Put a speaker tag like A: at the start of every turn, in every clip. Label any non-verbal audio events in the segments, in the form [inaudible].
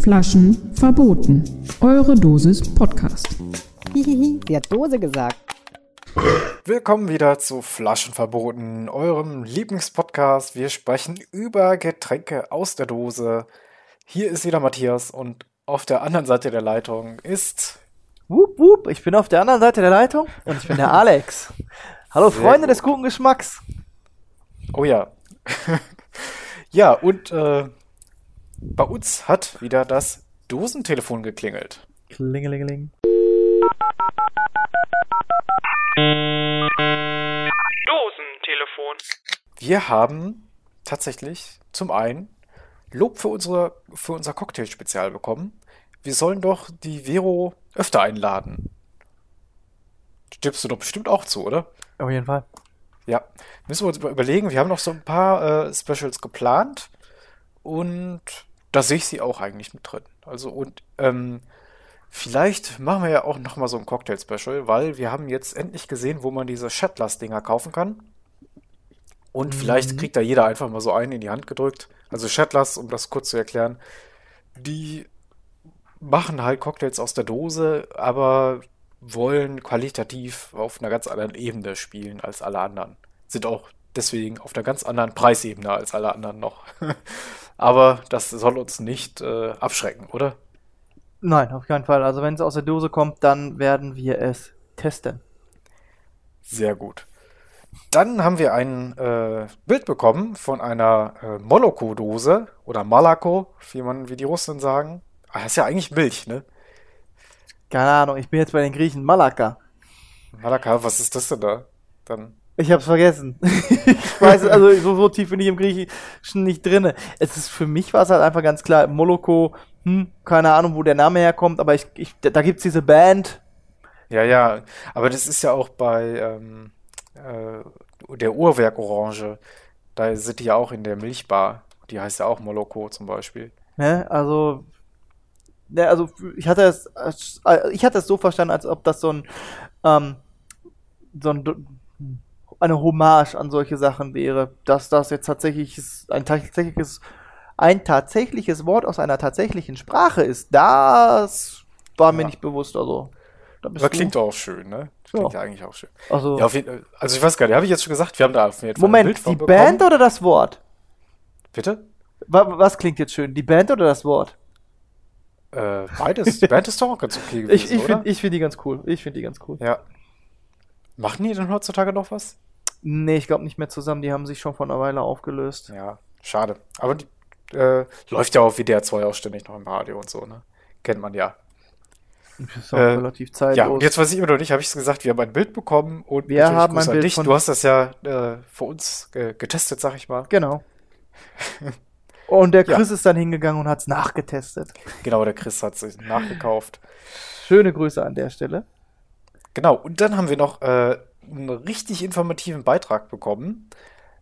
A: Flaschen verboten. Eure Dosis Podcast.
B: Hihihi, sie hat Dose gesagt.
C: Willkommen wieder zu Flaschen verboten, eurem Lieblingspodcast. Wir sprechen über Getränke aus der Dose. Hier ist wieder Matthias und auf der anderen Seite der Leitung ist.
D: Wup, wup, ich bin auf der anderen Seite der Leitung und ich bin der [laughs] Alex. Hallo
C: Sehr
D: Freunde
C: gut.
D: des guten Geschmacks.
C: Oh ja. [laughs] ja, und äh, bei uns hat wieder das Dosentelefon geklingelt.
D: Klingelingeling.
E: Dosentelefon.
C: Wir haben tatsächlich zum einen Lob für, unsere, für unser Cocktail-Spezial bekommen. Wir sollen doch die Vero öfter einladen. Stimmst du doch bestimmt auch zu, oder?
D: Auf jeden Fall.
C: Ja, müssen wir uns überlegen. Wir haben noch so ein paar äh, Specials geplant und da sehe ich sie auch eigentlich mit drin. Also und ähm, vielleicht machen wir ja auch noch mal so ein Cocktail-Special, weil wir haben jetzt endlich gesehen, wo man diese Shatlas-Dinger kaufen kann. Und vielleicht kriegt da jeder einfach mal so einen in die Hand gedrückt. Also Shatlas, um das kurz zu erklären, die machen halt Cocktails aus der Dose, aber wollen qualitativ auf einer ganz anderen Ebene spielen als alle anderen. Sind auch deswegen auf einer ganz anderen Preisebene als alle anderen noch. [laughs] Aber das soll uns nicht äh, abschrecken, oder?
D: Nein, auf keinen Fall. Also wenn es aus der Dose kommt, dann werden wir es testen.
C: Sehr gut. Dann haben wir ein äh, Bild bekommen von einer äh, Moloko-Dose oder Malako, wie man, wie die Russen sagen. Ah, das ist ja eigentlich Milch, ne?
D: Keine Ahnung, ich bin jetzt bei den Griechen. Malaka.
C: Malaka, was ist das denn da? Dann.
D: Ich hab's vergessen. [laughs] ich weiß, also so, so tief bin ich im Griechischen nicht drinne. Es ist für mich war es halt einfach ganz klar, Moloko, hm, keine Ahnung, wo der Name herkommt, aber ich, ich da gibt's diese Band.
C: Ja, ja, aber das ist ja auch bei ähm, äh, der Uhrwerk Orange. Da sind die ja auch in der Milchbar. Die heißt ja auch Moloko zum Beispiel.
D: Ne? Also, ne, also ich hatte es, äh, ich hatte es so verstanden, als ob das so ein, ähm, so ein, eine Hommage an solche Sachen wäre, dass das jetzt tatsächlich ein tatsächliches, ein tatsächliches Wort aus einer tatsächlichen Sprache ist. Das war mir
C: Ja.
D: nicht bewusst. Also,
C: Aber
D: du-
C: klingt auch schön, ne? Klingt
D: Ja.
C: ja eigentlich auch schön.
D: also,
C: Ja, jeden, also ich weiß gar nicht, habe ich jetzt schon gesagt, wir haben da auf jeden Fall ein
D: Moment,
C: Bild von
D: die
C: bekommen.
D: Band oder das Wort?
C: Bitte?
D: Wa- Was klingt jetzt schön? Die Band oder das Wort?
C: Äh, beides. [laughs] Die Band ist doch auch ganz okay gewesen,
D: Ich, ich finde find die ganz cool. Ich finde die ganz cool.
C: Ja. Machen die denn heutzutage noch was?
D: Nee, ich glaube nicht mehr zusammen. Die haben sich schon vor einer Weile aufgelöst.
C: Ja, schade. Aber die äh, läuft ja auf WDR 2 auch ständig noch im Radio und so, ne? Kennt man ja.
D: Das ist auch
C: Äh,
D: relativ zeitlos.
C: Ja, und jetzt weiß ich immer noch nicht, habe ich es gesagt, wir haben ein Bild bekommen und
D: Wir
C: natürlich
D: haben ein Bild
C: dich.
D: von-
C: Du hast das ja äh, für uns äh, getestet, sag ich mal.
D: Genau. [laughs] Und der
C: Ja.
D: Chris ist dann hingegangen und hat es nachgetestet.
C: Genau, der Chris hat sich nachgekauft.
D: Schöne Grüße an der Stelle.
C: Genau, und dann haben wir noch äh, einen richtig informativen Beitrag bekommen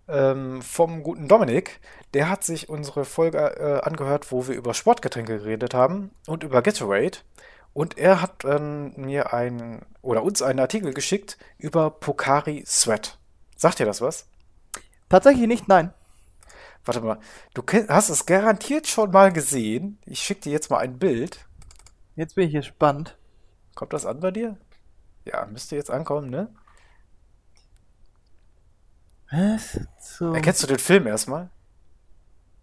C: ähm, vom guten Dominik. Der hat sich unsere Folge äh, angehört, wo wir über Sportgetränke geredet haben und über Gatorade. Und er hat ähm, mir einen oder uns einen Artikel geschickt über Pocari Sweat. Sagt dir das was?
D: Tatsächlich nicht, nein.
C: Warte mal, du hast es garantiert schon mal gesehen. Ich schicke dir jetzt mal ein Bild.
D: Jetzt bin ich gespannt.
C: Kommt das an bei dir? Ja, müsste jetzt ankommen, ne?
D: Was? So.
C: Erkennst du den Film erstmal?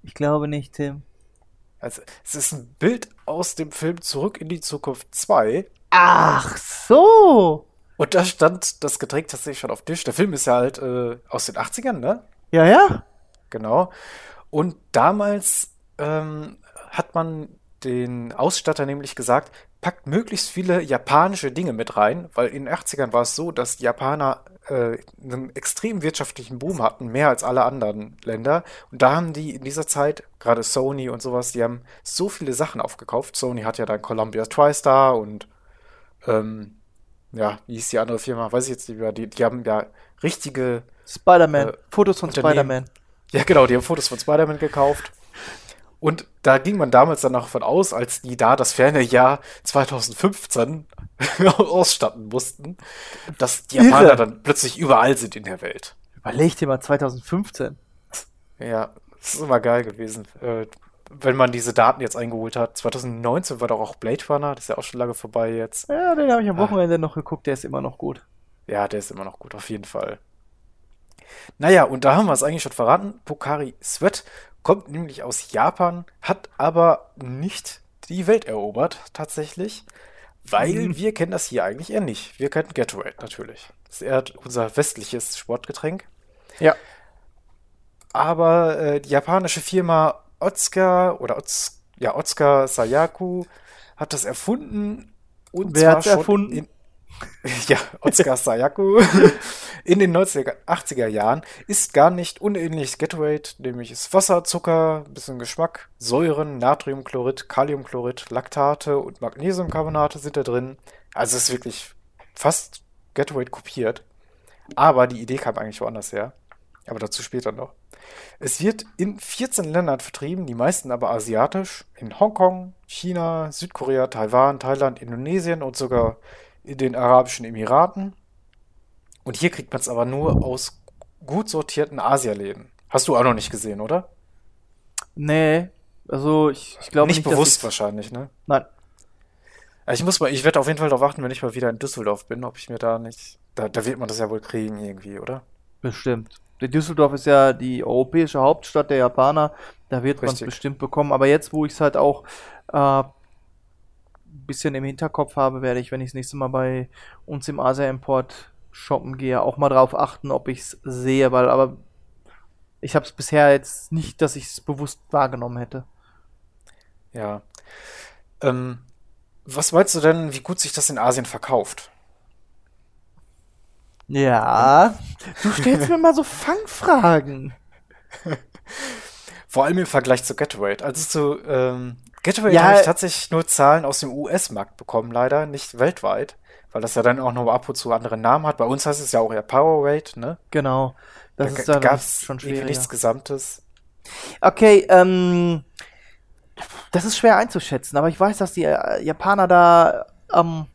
D: Ich glaube nicht, Tim.
C: Also, es ist ein Bild aus dem Film Zurück in die Zukunft 2.
D: Ach so.
C: Und da stand das Getränk tatsächlich schon auf Tisch. Der Film ist ja halt äh, aus den 80ern, ne?
D: Ja, ja.
C: Genau. Und damals ähm, hat man den Ausstatter nämlich gesagt, packt möglichst viele japanische Dinge mit rein, weil in den 80ern war es so, dass die Japaner äh, einen extrem wirtschaftlichen Boom hatten, mehr als alle anderen Länder. Und da haben die in dieser Zeit, gerade Sony und sowas, die haben so viele Sachen aufgekauft. Sony hat ja dann Columbia TriStar und ähm, ja, wie hieß die andere Firma? Weiß ich jetzt nicht mehr. Die, die haben ja richtige
D: Spider-Man.
C: Äh,
D: Fotos von. Spider-Man. [laughs]
C: ja, genau, die haben Fotos von Spider-Man gekauft. Und da ging man damals dann auch von aus, als die da das ferne Jahr 2015 ausstatten mussten, dass die
D: Irre.
C: Japaner dann plötzlich überall sind in der Welt.
D: Überleg dir mal 2015.
C: Ja, das ist immer geil gewesen. Äh, wenn man diese Daten jetzt eingeholt hat. 2019 war doch auch Blade Runner, das ist ja auch schon lange vorbei jetzt.
D: Ja, den habe ich am
C: Ah.
D: Wochenende noch geguckt, der ist immer noch gut.
C: Ja, der ist immer noch gut, auf jeden Fall. Naja, und da haben wir es eigentlich schon verraten. Pokari Sweat kommt nämlich aus Japan, hat aber nicht die Welt erobert, tatsächlich. Weil
D: Mhm.
C: wir kennen das hier eigentlich eher nicht. Wir kennen Gatorade natürlich. Das ist eher unser westliches Sportgetränk.
D: Ja.
C: Aber äh, die japanische Firma Otsuka oder Ots, ja, Otsuka Sayaku hat das erfunden. Und
D: Wer
C: schon
D: erfunden? [laughs]
C: Ja, Otsuka Sayaku [laughs] in den 90er, 80er Jahren ist gar nicht unähnlich Gatorade, nämlich ist Wasser, Zucker, ein bisschen Geschmack, Säuren, Natriumchlorid, Kaliumchlorid, Laktate und Magnesiumcarbonate sind da drin. Also es ist wirklich fast Gatorade kopiert. Aber die Idee kam eigentlich woanders her. Aber dazu später noch. Es wird in 14 Ländern vertrieben, die meisten aber asiatisch. In Hongkong, China, Südkorea, Taiwan, Thailand, Indonesien und sogar in den Arabischen Emiraten. Und hier kriegt man es aber nur aus gut sortierten Asialäden. Hast du auch noch nicht gesehen, oder?
D: Nee, also ich, ich glaube
C: nicht,
D: nicht,
C: bewusst
D: ich's-
C: wahrscheinlich, ne?
D: Nein.
C: Also Ich muss mal, ich werde auf jeden Fall darauf achten, wenn ich mal wieder in Düsseldorf bin, ob ich mir da nicht. Da, da wird man das ja wohl kriegen irgendwie, oder?
D: Bestimmt. Düsseldorf ist ja die europäische Hauptstadt der Japaner. Da wird man es bestimmt bekommen. Aber jetzt, wo ich es halt auch äh, bisschen im Hinterkopf habe, werde ich, wenn ich das nächste Mal bei uns im Asia-Import shoppen gehe, auch mal drauf achten, ob ich es sehe. Weil, aber ich habe es bisher jetzt nicht, dass ich es bewusst wahrgenommen hätte.
C: Ja. Ähm, was meinst du denn, wie gut sich das in Asien verkauft?
D: Ja, du stellst mir mal so Fangfragen. [laughs]
C: Vor allem im Vergleich zu Gatorade. Also zu ähm, Gatorade
D: Ja.
C: habe ich tatsächlich nur Zahlen aus dem US-Markt bekommen, leider, nicht weltweit, weil das ja dann auch noch ab und zu andere Namen hat. Bei uns heißt es ja auch eher Powerade, ne?
D: Genau. Das
C: da
D: ist dann
C: gab es
D: schon schwieriger.
C: nichts Gesamtes.
D: Okay, ähm, das ist schwer einzuschätzen, aber ich weiß, dass die äh, Japaner da, ähm,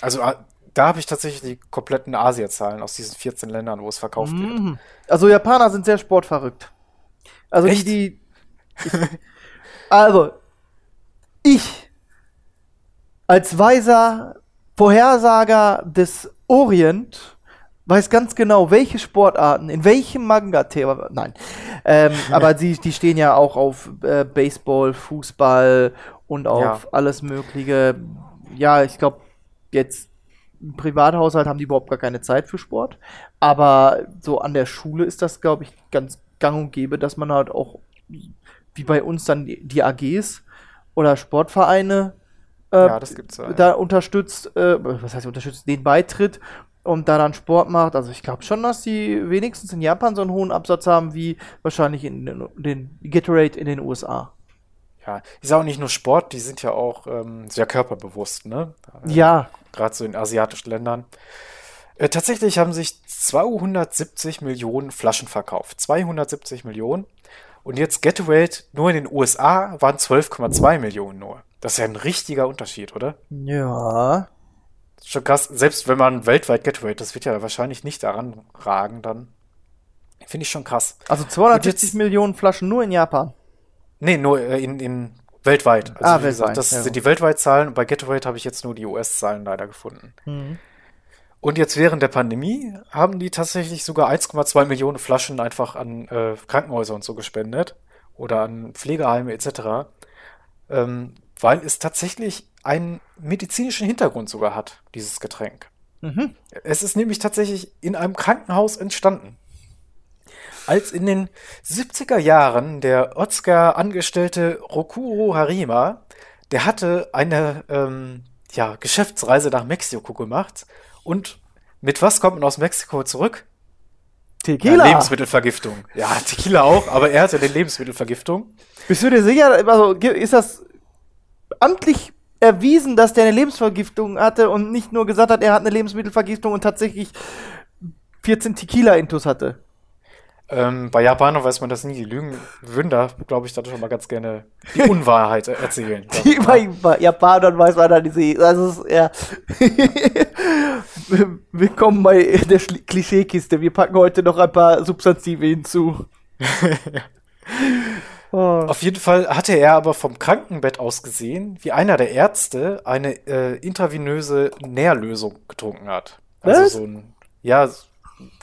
C: Also ah, da habe ich tatsächlich die kompletten Asia-Zahlen aus diesen 14 Ländern, wo es verkauft wird.
D: mhm. also Japaner sind sehr sportverrückt. Also
C: Echt?
D: die, die, [laughs] ich, also ich als weiser Vorhersager des Orient weiß ganz genau, welche Sportarten, in welchem Manga-Thema, nein, ähm, [laughs] aber die, die stehen ja auch auf äh, Baseball, Fußball und auf
C: Ja.
D: alles Mögliche. Ja, ich glaube, jetzt im Privathaushalt haben die überhaupt gar keine Zeit für Sport, aber so an der Schule ist das, glaube ich, ganz gang und gäbe, dass man halt auch, wie bei uns dann die, AGs oder Sportvereine äh,
C: Ja, ja,
D: da unterstützt, äh, was heißt unterstützt, den beitritt und da dann Sport macht. Also ich glaube schon, dass die wenigstens in Japan so einen hohen Absatz haben wie wahrscheinlich in den, den Gatorade in den USA.
C: Ja, ist auch nicht nur Sport, die sind ja auch ähm, sehr körperbewusst, ne?
D: Ja,
C: Gerade so in asiatischen Ländern. Äh, tatsächlich haben sich 270 Millionen Flaschen verkauft. 270 Millionen. Und jetzt Gatorade nur in den USA waren 12,2 Millionen nur. Das ist ja ein richtiger Unterschied, oder?
D: ja.
C: Schon krass. Selbst wenn man weltweit Gatorade, das wird ja wahrscheinlich nicht daran ragen, dann. Finde ich schon krass.
D: Also 270
C: jetzt-
D: Millionen Flaschen nur in Japan.
C: Nee, nur äh, in, in weltweit. Also
D: Ah,
C: wie gesagt,
D: weltweit,
C: das
D: ja.
C: sind die Weltweitzahlen und bei Gatorade habe ich jetzt nur die US-Zahlen leider gefunden.
D: Mhm.
C: Und jetzt während der Pandemie haben die tatsächlich sogar 1,2 Millionen Flaschen einfach an äh, Krankenhäuser und so gespendet oder an Pflegeheime etc., ähm, weil es tatsächlich einen medizinischen Hintergrund sogar hat, dieses Getränk.
D: Mhm.
C: Es ist nämlich tatsächlich in einem Krankenhaus entstanden. Als in den 70er Jahren der Otsuka-Angestellte Rokuro Harima, der hatte eine ähm, ja, Geschäftsreise nach Mexiko gemacht und mit was kommt man aus Mexiko zurück? Ja,
D: Tequila.
C: Lebensmittelvergiftung. Ja, Tequila auch, aber er hatte eine Lebensmittelvergiftung.
D: Bist du dir sicher, also ist das amtlich erwiesen, dass der eine Lebensvergiftung hatte und nicht nur gesagt hat, er hat eine Lebensmittelvergiftung und tatsächlich 14 Tequila-Intus hatte?
C: Ähm, bei Japanern weiß man das nie. Die lügen, würden da, glaube ich, dann schon mal ganz gerne die [laughs] Unwahrheit erzählen.
D: Die bei, bei Japanern weiß man dann diese, also ja. Willkommen bei der Schli- Klischeekiste. Wir packen heute noch ein paar Substantive hinzu. [laughs] Oh.
C: Auf jeden Fall hatte er aber vom Krankenbett aus gesehen, wie einer der Ärzte eine äh, intravenöse Nährlösung getrunken hat. Also
D: Was?
C: so ein, ja,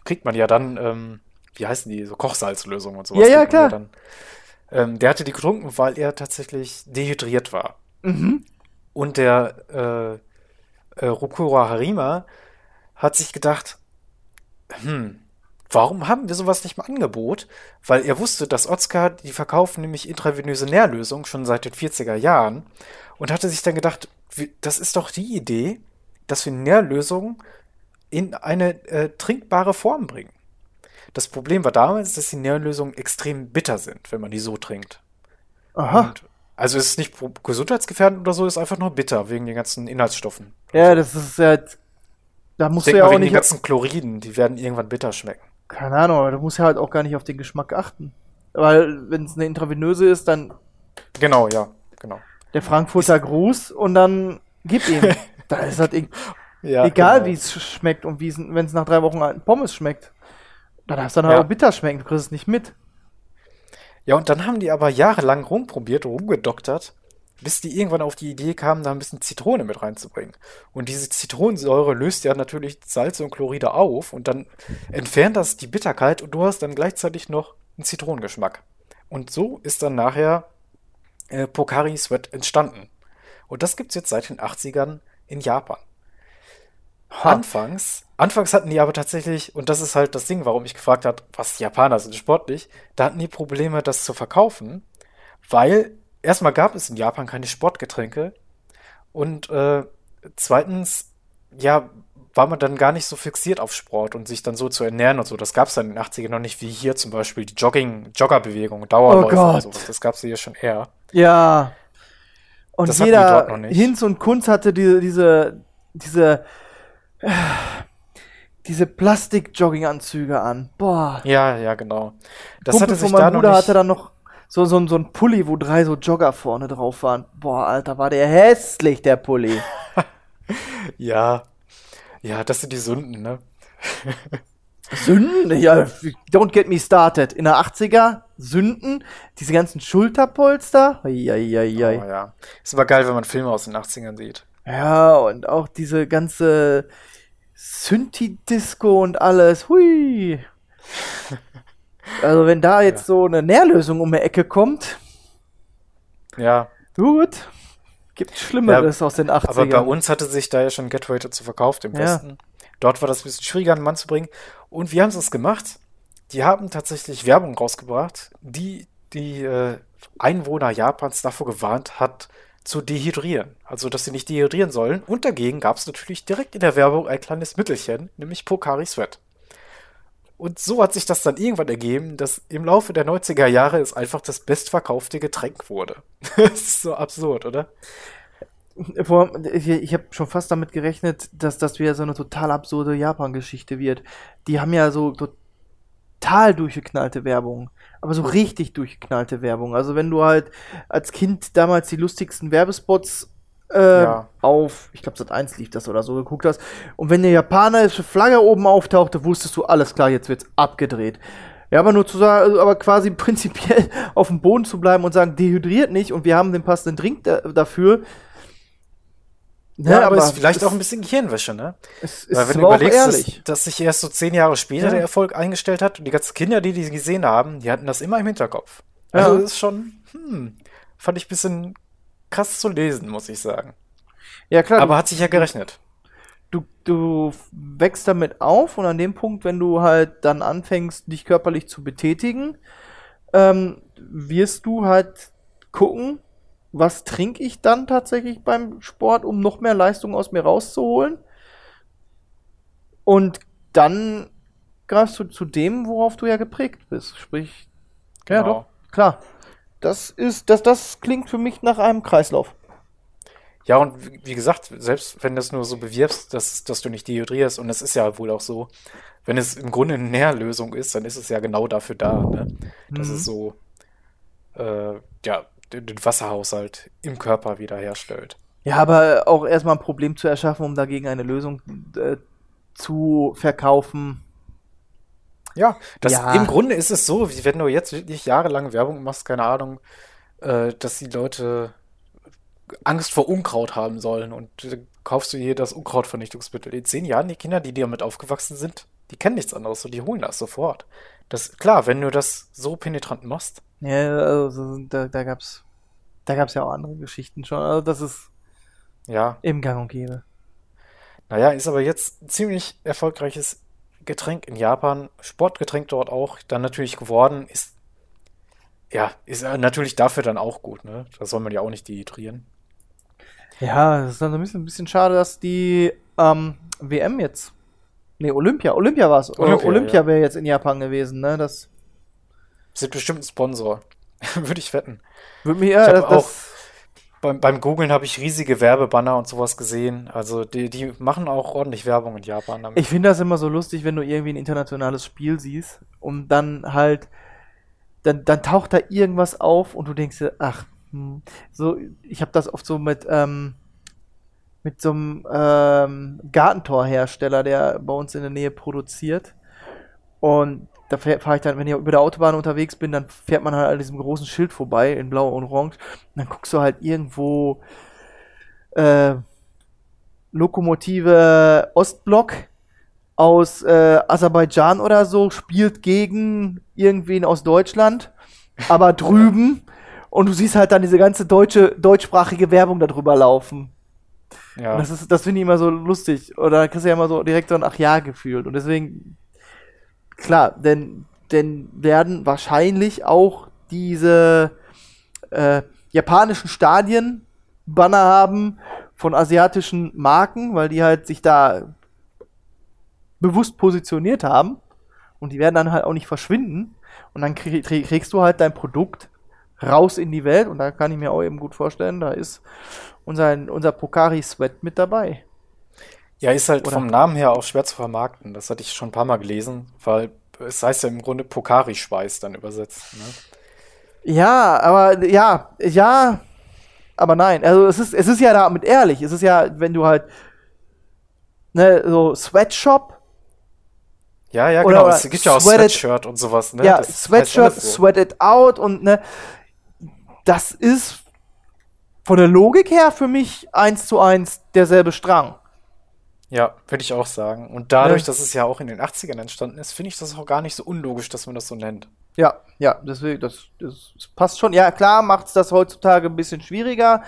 C: kriegt man ja dann, ähm, wie heißen die, so Kochsalzlösungen und sowas.
D: Ja, ja, klar.
C: dann. Ähm, der hatte die getrunken, weil er tatsächlich dehydriert war.
D: Mhm.
C: Und der äh, äh, Rukura Harima hat sich gedacht, hm, warum haben wir sowas nicht im Angebot? Weil er wusste, dass Otskar, die verkaufen nämlich intravenöse Nährlösungen schon seit den 40er Jahren und hatte sich dann gedacht, das ist doch die Idee, dass wir Nährlösungen in eine äh, trinkbare Form bringen. Das Problem war damals, dass die Nährlösungen extrem bitter sind, wenn man die so trinkt.
D: Aha.
C: Und also es ist nicht gesundheitsgefährdend oder so, es ist einfach nur bitter wegen den ganzen Inhaltsstoffen.
D: Ja, das ist ja. Da musst
C: Ich
D: du ja auch
C: wegen den
D: nicht.
C: ganzen Chloriden, die werden irgendwann bitter schmecken.
D: Keine Ahnung, aber du musst ja halt auch gar nicht auf den Geschmack achten. Weil, wenn es eine intravenöse ist, dann
C: Genau, ja, genau.
D: der Frankfurter Gruß und dann gib ihm. [laughs] da ist halt e
C: Ja,
D: egal,
C: genau.
D: wie es schmeckt und wenn es nach drei Wochen alten Pommes schmeckt. Dann darf es dann halt
C: Ja.
D: auch bitter schmecken, du kriegst es nicht mit.
C: Ja, und dann haben die aber jahrelang rumprobiert, rumgedoktert, bis die irgendwann auf die Idee kamen, da ein bisschen Zitrone mit reinzubringen. Und diese Zitronensäure löst ja natürlich Salze und Chloride auf und dann entfernt das die Bitterkeit und du hast dann gleichzeitig noch einen Zitronengeschmack. Und so ist dann nachher äh, Pocari Sweat entstanden. Und das gibt's jetzt seit den 80ern in Japan. Anfangs, anfangs hatten die aber tatsächlich, und das ist halt das Ding, warum ich gefragt habe, was die Japaner sind sportlich, da hatten die Probleme, das zu verkaufen, weil erstmal gab es in Japan keine Sportgetränke und äh, zweitens, ja, war man dann gar nicht so fixiert auf Sport und sich dann so zu ernähren und so. Das gab es dann in den 80ern noch nicht, wie hier zum Beispiel die Jogging, Joggerbewegung, Dauerläufer
D: Oh
C: und sowas. Das gab es hier schon eher.
D: Ja. Und
C: Das die
D: jeder. Hinz und Kunz hatte diese, diese, diese, äh, diese Plastik-Jogginganzüge an. Boah.
C: Ja, ja, genau. Das
D: Kumpel
C: hatte sich
D: von
C: da
D: meinem
C: noch
D: Bruder
C: nicht.
D: hatte dann noch so, so, so ein Pulli, wo drei so Jogger vorne drauf waren. Boah, Alter, war der hässlich, der Pulli. [laughs]
C: Ja, ja, das sind die Sünden, ne? [laughs]
D: Sünden? Ja, don't get me started. In der 80er, Sünden, diese ganzen Schulterpolster. Eieiei.
C: Oh, ja. Ist aber geil, wenn man Filme aus den 80ern sieht.
D: Ja, und auch diese ganze Synthi-Disco und alles. Hui. [laughs] Also wenn da jetzt so eine Nährlösung um die Ecke kommt,
C: Ja,
D: gut, gibt Schlimmeres aus den 80ern.
C: aber bei uns hatte sich da ja schon Gateway dazu verkauft im
D: Ja.
C: Westen. Dort war das ein bisschen schwieriger, einen Mann zu bringen. Und wie haben es gemacht? Die haben tatsächlich Werbung rausgebracht, die die äh, Einwohner Japans davor gewarnt hat, zu dehydrieren. Also, dass sie nicht dehydrieren sollen. Und dagegen gab es natürlich direkt in der Werbung ein kleines Mittelchen, nämlich Pocari Sweat. Und so hat sich das dann irgendwann ergeben, dass im Laufe der 90er Jahre es einfach das bestverkaufte Getränk wurde. [laughs] das ist so absurd, oder?
D: Ich habe schon fast damit gerechnet, dass das wieder so eine total absurde Japan-Geschichte wird. Die haben ja so total durchgeknallte Werbung. Aber so richtig durchgeknallte Werbung. Also wenn du halt als Kind damals die lustigsten Werbespots äh,
C: Ja.
D: auf, ich glaube Sat 1 lief das oder so, geguckt hast. Und wenn eine japanische Flagge oben auftauchte, wusstest du, alles klar, jetzt wird's abgedreht. Ja, aber nur zu sagen, also aber quasi [laughs] prinzipiell auf dem Boden zu bleiben und sagen, dehydriert nicht und wir haben den passenden Drink da, dafür.
C: Ja, aber es ist vielleicht
D: es-
C: auch ein bisschen Gehirnwäsche, ne?
D: Es ist
C: Weil wenn du
D: aber
C: überlegst, dass, dass sich erst so zehn Jahre später
D: Ja.
C: der Erfolg eingestellt hat und die ganzen Kinder, die die gesehen haben, die hatten das immer im Hinterkopf.
D: Ja.
C: Also das ist schon, hm, fand ich ein bisschen krass zu lesen, muss ich sagen.
D: Ja, klar,
C: Aber hat sich ja gerechnet.
D: du, du wächst damit auf und an dem Punkt, wenn du halt dann anfängst, dich körperlich zu betätigen, ähm, wirst du halt gucken, was trinke ich dann tatsächlich beim Sport, um noch mehr Leistung aus mir rauszuholen. Und dann greifst du zu dem, worauf du ja geprägt bist. Sprich, ja
C: Genau.
D: doch, klar. Das ist, das, das klingt für mich nach einem Kreislauf.
C: Ja, und wie, wie gesagt, selbst wenn du es nur so bewirbst, dass, dass du nicht dehydrierst, und das ist ja wohl auch so, wenn es im Grunde eine Nährlösung ist, dann ist es ja genau dafür da, ne? Dass
D: Mhm.
C: es so, äh, ja, den, Wasserhaushalt im Körper wiederherstellt.
D: Ja, aber auch erstmal ein Problem zu erschaffen, um dagegen eine Lösung äh, zu verkaufen.
C: Ja, das,
D: Ja.
C: im Grunde ist es so, wie wenn du jetzt wirklich jahrelang Werbung machst, keine Ahnung, äh, dass die Leute Angst vor Unkraut haben sollen und dann kaufst du hier das Unkrautvernichtungsmittel. In zehn Jahren, die Kinder, die damit aufgewachsen sind, die kennen nichts anderes und die holen das sofort. Das, klar, wenn du das so penetrant machst.
D: Ja, also da, da gab's, da gab's ja auch andere Geschichten schon. Also das ist
C: Ja,
D: im Gang und Gäbe.
C: naja, ist aber jetzt ein ziemlich erfolgreiches Getränk in Japan. Sportgetränk dort auch, dann natürlich geworden. Ist, ja, ist natürlich dafür dann auch gut, ne? Das soll man ja auch nicht dehydrieren.
D: Ja, es ist dann ein bisschen, ein bisschen schade, dass die ähm, WM jetzt. Nee, Olympia. Olympia war es.
C: Olympia,
D: Olympia,
C: ja.
D: wäre jetzt in Japan gewesen, ne? Das
C: Sind bestimmt ein Sponsor. [laughs] Würde ich wetten.
D: würde mich ja,
C: Ich
D: das,
C: auch- Beim, beim Googlen habe ich riesige Werbebanner und sowas gesehen. Also die, die machen auch ordentlich Werbung in Japan damit.
D: Ich finde das immer so lustig, wenn du irgendwie ein internationales Spiel siehst und dann halt, dann, dann taucht da irgendwas auf und du denkst dir, ach, hm. so, ich habe das oft so mit, ähm, mit so einem ähm, Gartentorhersteller, der bei uns in der Nähe produziert. Und da fahre ich dann, wenn ich über der Autobahn unterwegs bin, dann fährt man halt an diesem großen Schild vorbei in blau und orange. Und dann guckst du halt irgendwo äh, Lokomotive Ostblock aus äh, Aserbaidschan oder so, spielt gegen irgendwen aus Deutschland, aber [laughs] drüben. Und du siehst halt dann diese ganze deutsche, deutschsprachige Werbung darüber laufen.
C: ja.
D: Und das ist, das finde ich immer so lustig. Oder da kriegst du ja immer so direkt so ein Ach ja gefühlt. Und deswegen, klar, denn, denn werden wahrscheinlich auch diese äh, japanischen Stadien Banner haben von asiatischen Marken, weil die halt sich da bewusst positioniert haben. Und die werden dann halt auch nicht verschwinden. Und dann krieg, krieg, kriegst du halt dein Produkt raus in die Welt. Und da kann ich mir auch eben gut vorstellen, da ist unser, unser Pokari-Sweat mit dabei.
C: Ja, ist halt
D: Oder-
C: vom Namen her auch schwer zu vermarkten. Das hatte ich schon ein paar Mal gelesen, weil es heißt ja im Grunde Pokari-Schweiß dann übersetzt. Ne?
D: Ja, aber ja, ja, aber nein. Also es ist, es ist ja damit ehrlich. Es ist ja, wenn du halt ne, so Sweatshop,
C: Ja, ja, genau.
D: oder
C: Es gibt ja auch Sweatshirt und sowas. Ne?
D: ja,
C: Das
D: Sweatshirt,
C: so.
D: Sweat It Out und ne, das ist von der Logik her für mich eins zu eins derselbe Strang.
C: Ja, würde ich auch sagen. Und dadurch,
D: Ja.
C: dass es ja auch in den 80ern entstanden ist, finde ich das auch gar nicht so unlogisch, dass man das so nennt.
D: Ja, ja, deswegen, das, das, das passt schon. Ja, klar macht es das heutzutage ein bisschen schwieriger,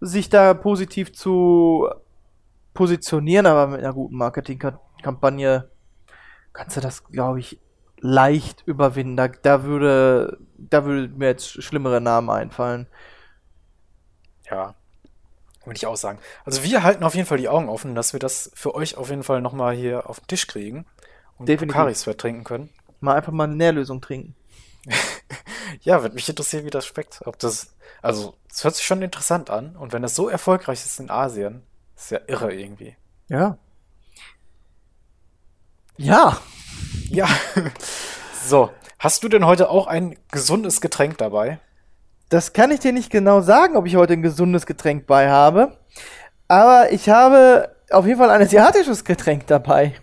D: sich da positiv zu positionieren, aber mit einer guten Marketingkampagne kannst du das, glaube ich, leicht überwinden. Da, da würde, da würde mir jetzt schlimmere Namen einfallen.
C: Ja, würde ich auch sagen. Also wir halten auf jeden Fall die Augen offen, dass wir das für euch auf jeden Fall nochmal hier auf den Tisch kriegen und. Pokari-Sweat trinken können.
D: Mal einfach mal eine Nährlösung trinken. [laughs]
C: Ja, würde mich interessieren, wie das schmeckt. Ob das, also, es hört sich schon interessant an. Und wenn das so erfolgreich ist in Asien, ist ja irre irgendwie.
D: Ja. Ja.
C: Ja. [laughs] So, hast du denn heute auch ein gesundes Getränk dabei?
D: Das kann ich dir nicht genau sagen, ob ich heute ein gesundes Getränk bei habe. Aber ich habe auf jeden Fall ein asiatisches Getränk dabei.